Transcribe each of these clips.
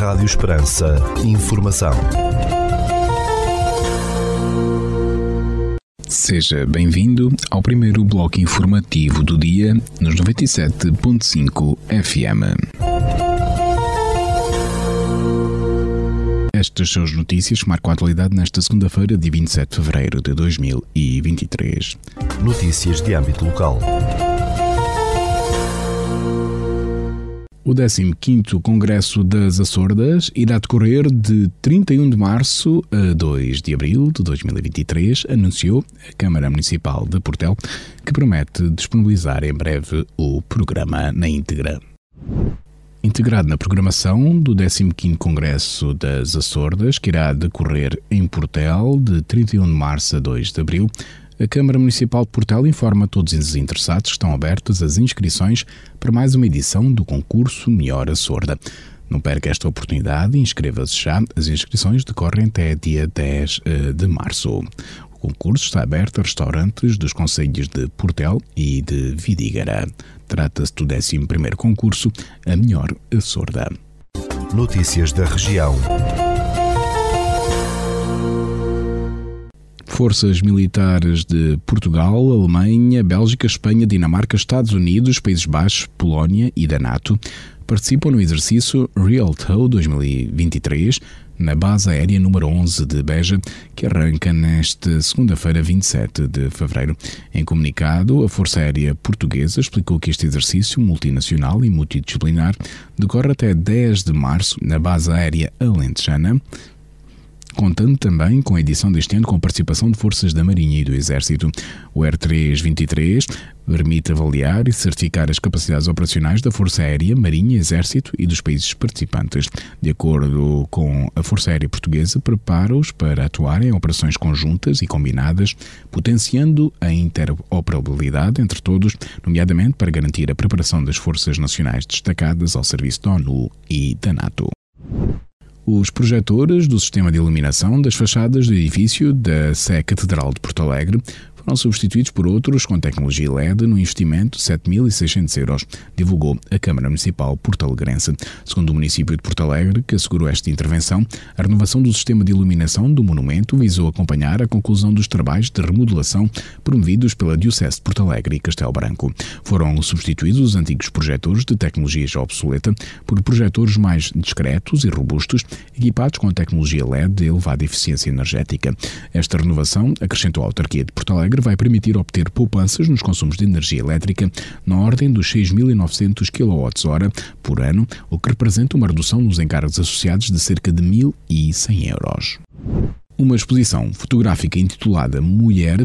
Rádio Esperança. Informação. Seja bem-vindo ao primeiro bloco informativo do dia nos 97.5 FM. Estas são as notícias que marcam a atualidade nesta segunda-feira, de 27 de fevereiro de 2023. Notícias de âmbito local. O 15º Congresso das Açordas irá decorrer de 31 de março a 2 de abril de 2023, anunciou a Câmara Municipal de Portel, que promete disponibilizar em breve o programa na íntegra. Integrado na programação do 15º Congresso das Açordas, que irá decorrer em Portel de 31 de março a 2 de abril, a Câmara Municipal de Portel informa todos os interessados que estão abertas as inscrições para mais uma edição do concurso Melhor a Sorda. Não perca esta oportunidade e inscreva-se já. As inscriçõões decorrem até dia 10 eh, de março. O concurso está aberto a restaurantes dos concelhos de Portel e de Vidígara. Trata-se do 11 concurso A Melhor a Sorda. Notícias da região. Forças militares de Portugal, Alemanha, Bélgica, Espanha, Dinamarca, Estados Unidos, Países Baixos, Polónia e da NATO participam no exercício Real Tow 2023 na base aérea número 11 de Beja, que arranca nesta segunda-feira, 27 de fevereiro. Em comunicado, a Força Aérea Portuguesa explicou que este exercício multinacional e multidisciplinar decorre até 10 de março na base aérea alentejana, contando também com a edição deste ano com a participação de forças da Marinha e do Exército. O R323 permite avaliar e certificar as capacidades operacionais da Força Aérea, Marinha, Exército e dos países participantes. De acordo com a Força Aérea Portuguesa, prepara-os para atuar em operações conjuntas e combinadas, potenciando a interoperabilidade entre todos, nomeadamente para garantir a preparação das forças nacionais destacadas ao serviço da ONU e da NATO. Os projetores do sistema de iluminação das fachadas do edifício da Sé Catedral de Porto Alegre foram substituídos por outros com tecnologia LED no investimento de 7.600 euros, divulgou a Câmara Municipal portalegrense. Segundo o município de Porto Alegre, que assegurou esta intervenção, a renovação do sistema de iluminação do monumento visou acompanhar a conclusão dos trabalhos de remodelação promovidos pela Diocese de Porto Alegre e Castelo Branco. Foram substituídos os antigos projetores de tecnologia já obsoleta por projetores mais discretos e robustos, equipados com a tecnologia LED de elevada eficiência energética. Esta renovação, acrescentou a autarquia de Porto Alegre, Alegre vai permitir obter poupanças nos consumos de energia elétrica na ordem dos 6.900 kWh por ano, o que representa uma redução nos encargos associados de cerca de 1.100 euros. Uma exposição fotográfica intitulada Mulher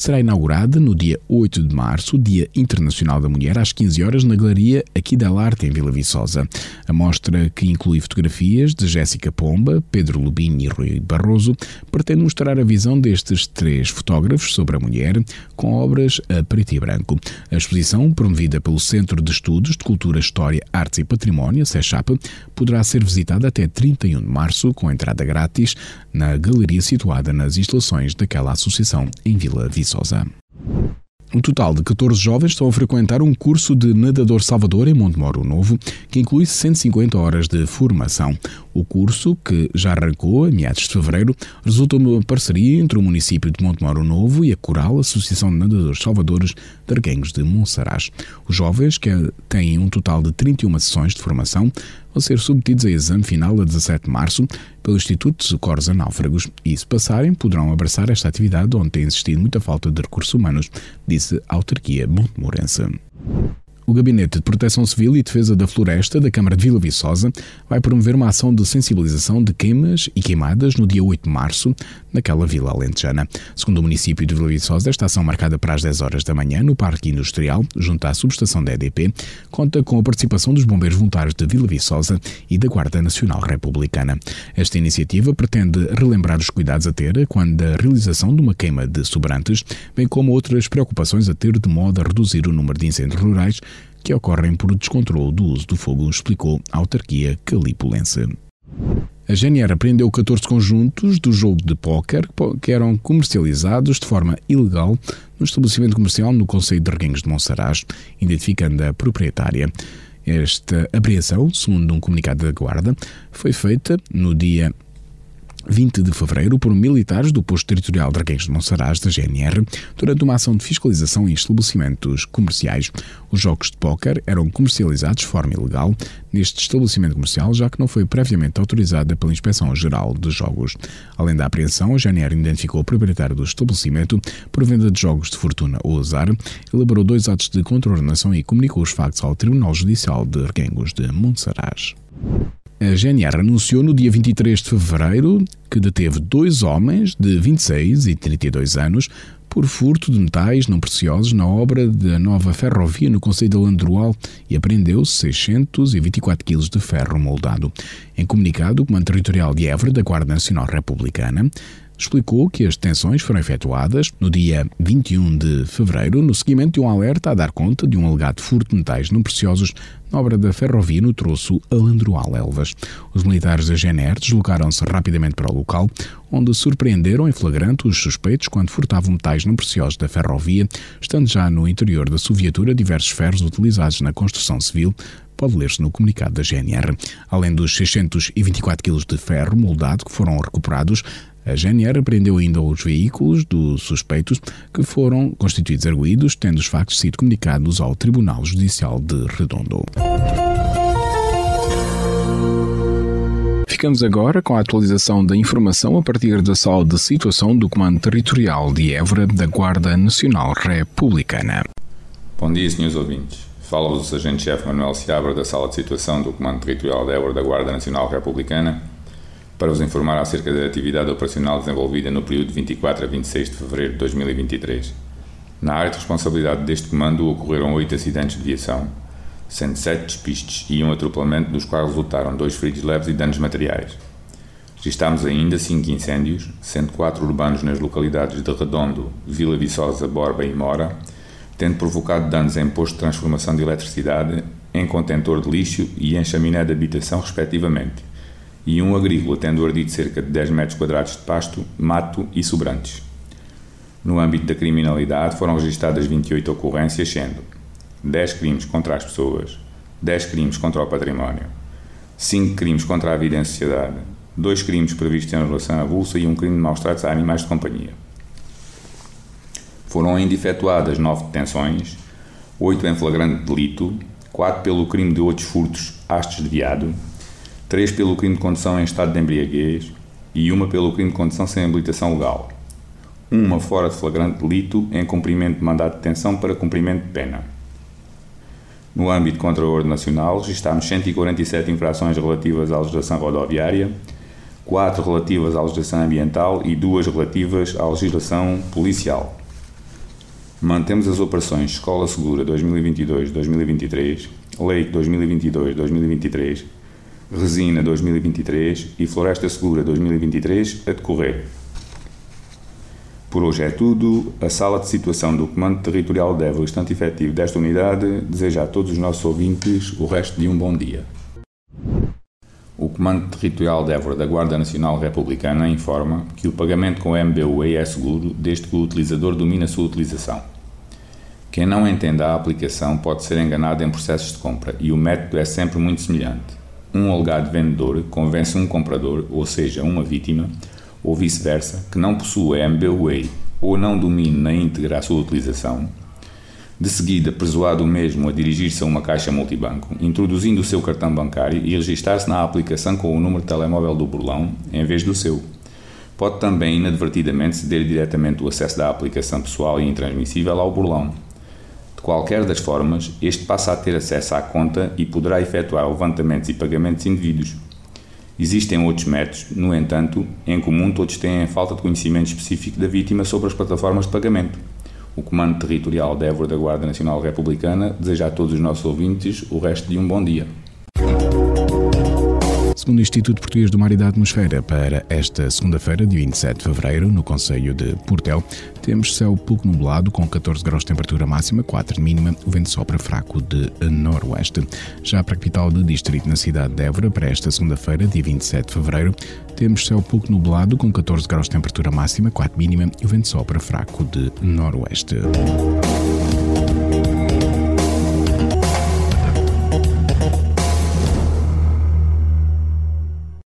será inaugurada no dia 8 de março, Dia Internacional da Mulher, às 15 horas, na Galeria Aqui da Arte, em Vila Viçosa. A mostra, que inclui fotografias de Jéssica Pomba, Pedro Lubini e Rui Barroso, pretende mostrar a visão destes três fotógrafos sobre a mulher, com obras a preto e branco. A exposição, promovida pelo Centro de Estudos de Cultura, História, Artes e Património, CECHAP, poderá ser visitada até 31 de março, com entrada grátis, na galeria situada nas instalações daquela associação em Vila Viçosa. Viçosa. Um total de 14 jovens estão a frequentar um curso de nadador Salvador em Montemoro Novo, que inclui 150 horas de formação. O curso, que já arrancou a meados de fevereiro, resulta de uma parceria entre o município de Montemoro Novo e a Coral Associação de Nadadores Salvadores de Arguenhos de Monsaraz. Os jovens, que têm um total de 31 sessões de formação, vão ser submetidos a exame final a 17 de março pelo Instituto de Socorros a e, se passarem, poderão abraçar esta atividade onde tem existido muita falta de recursos humanos, disse a autarquia montemorense. O Gabinete de Proteção Civil e Defesa da Floresta da Câmara de Vila Viçosa vai promover uma ação de sensibilização de queimas e queimadas no dia 8 de março, naquela vila alentejana. Segundo o município de Vila Viçosa, esta ação marcada para as 10 horas da manhã no Parque Industrial, junto à subestação da EDP, conta com a participação dos bombeiros voluntários de Vila Viçosa e da Guarda Nacional Republicana. Esta iniciativa pretende relembrar os cuidados a ter quando a realização de uma queima de sobrantes, bem como outras preocupações a ter de modo a reduzir o número de incêndios rurais que ocorrem por descontrole do uso do fogo, explicou a autarquia calipulense. A GNR apreendeu 14 conjuntos do jogo de póquer que eram comercializados de forma ilegal no estabelecimento comercial no Conselho de Reguengos de Monsaraz, identificando a proprietária. Esta apreensão, segundo um comunicado da Guarda, foi feita no dia 20 de fevereiro por militares do posto territorial Reguengos de Monsaraz, da GNR, durante uma ação de fiscalização em estabelecimentos comerciais. Os jogos de póquer eram comercializados de forma ilegal neste estabelecimento comercial, já que não foi previamente autorizada pela Inspeção Geral de Jogos. Além da apreensão, a GNR identificou o proprietário do estabelecimento por venda de jogos de fortuna ou azar, elaborou dois atos de contraordenação e comunicou os factos ao Tribunal Judicial de Reguengos de Monsaraz. A GNR anunciou no dia 23 de fevereiro que deteve dois homens de 26 e 32 anos por furto de metais não preciosos na obra da nova ferrovia no Conselho de Landroal e apreendeu 624 kg de ferro moldado. Em comunicado, o Comando Territorial de Évora da Guarda Nacional Republicana explicou que as detenções foram efetuadas no dia 21 de fevereiro, no seguimento de um alerta a dar conta de um alegado furto de metais não preciosos na obra da ferrovia no troço Alandroal-Elvas. Os militares da GNR deslocaram-se rapidamente para o local, onde surpreenderam em flagrante os suspeitos quando furtavam metais não preciosos da ferrovia, estando já no interior da sua viatura diversos ferros utilizados na construção civil, pode ler-se no comunicado da GNR. Além dos 624 kg de ferro moldado que foram recuperados, a GNR apreendeu ainda os veículos dos suspeitos que foram constituídos arguídos, tendo os factos sido comunicados ao Tribunal Judicial de Redondo. Ficamos agora com a atualização da informação a partir da sala de situação do Comando Territorial de Évora da Guarda Nacional Republicana. Bom dia, senhores ouvintes. Fala-vos o Sargento-Chefe Manuel Seabra da Sala de Situação do Comando Territorial de Évora da Guarda Nacional Republicana para vos informar acerca da atividade operacional desenvolvida no período de 24 a 26 de fevereiro de 2023. Na área de responsabilidade deste comando ocorreram oito acidentes de viação, sendo sete despistes e um atropelamento, dos quais resultaram dois feridos leves e danos materiais. Registámos ainda cinco incêndios, sendo quatro urbanos nas localidades de Redondo, Vila Viçosa, Borba e Mora, tendo provocado danos em posto de transformação de eletricidade, em contentor de lixo e em chaminé de habitação, respectivamente e um agrícola tendo ardido cerca de 10 metros quadrados de pasto, mato e sobrantes. No âmbito da criminalidade foram registradas 28 ocorrências, sendo 10 crimes contra as pessoas, 10 crimes contra o património, 5 crimes contra a vida em sociedade, 2 crimes previstos em relação à bolsa e um crime de maus tratos a animais de companhia. Foram ainda efetuadas 9 detenções, 8 em flagrante delito, 4 pelo crime de outros furtos hastes de viado, três pelo crime de condução em estado de embriaguez e uma pelo crime de condução sem habilitação legal. Uma fora de flagrante delito em cumprimento de mandado de detenção para cumprimento de pena. No âmbito contra a ordem nacional, registámos 147 infrações relativas à legislação rodoviária, 4 relativas à legislação ambiental e 2 relativas à legislação policial. Mantemos as operações Escola Segura 2022-2023, Lei 2022-2023 Resina 2023 e Floresta Segura 2023 a decorrer. Por hoje é tudo. A sala de situação do Comando Territorial de Évora, estante efetivo desta unidade, deseja a todos os nossos ouvintes o resto de um bom dia. O Comando Territorial de Évora da Guarda Nacional Republicana informa que o pagamento com o MBUE é seguro desde que o utilizador domine a sua utilização. Quem não entenda a aplicação pode ser enganado em processos de compra e o método é sempre muito semelhante um alegado vendedor convence um comprador, ou seja, uma vítima, ou vice-versa, que não possua MBWay ou não domine na íntegra a sua utilização, de seguida persuade o mesmo a dirigir-se a uma caixa multibanco, introduzindo o seu cartão bancário e registar-se na aplicação com o número de telemóvel do burlão em vez do seu. Pode também inadvertidamente ceder diretamente o acesso da aplicação pessoal e intransmissível ao burlão, de qualquer das formas, este passa a ter acesso à conta e poderá efetuar levantamentos e pagamentos indevidos. Existem outros métodos, no entanto, em comum todos têm a falta de conhecimento específico da vítima sobre as plataformas de pagamento. O Comando Territorial de Évora da Guarda Nacional Republicana deseja a todos os nossos ouvintes o resto de um bom dia. Segundo o Instituto Português do Mar e da Atmosfera, para esta segunda-feira, dia 27 de fevereiro, no Conselho de Portel, temos céu pouco nublado, com 14 graus de temperatura máxima, 4 de mínima, o vento sopra fraco de noroeste. Já para a capital do distrito, na cidade de Évora, para esta segunda-feira, dia 27 de fevereiro, temos céu pouco nublado, com 14 graus de temperatura máxima, 4 de mínima, e o vento sopra fraco de noroeste.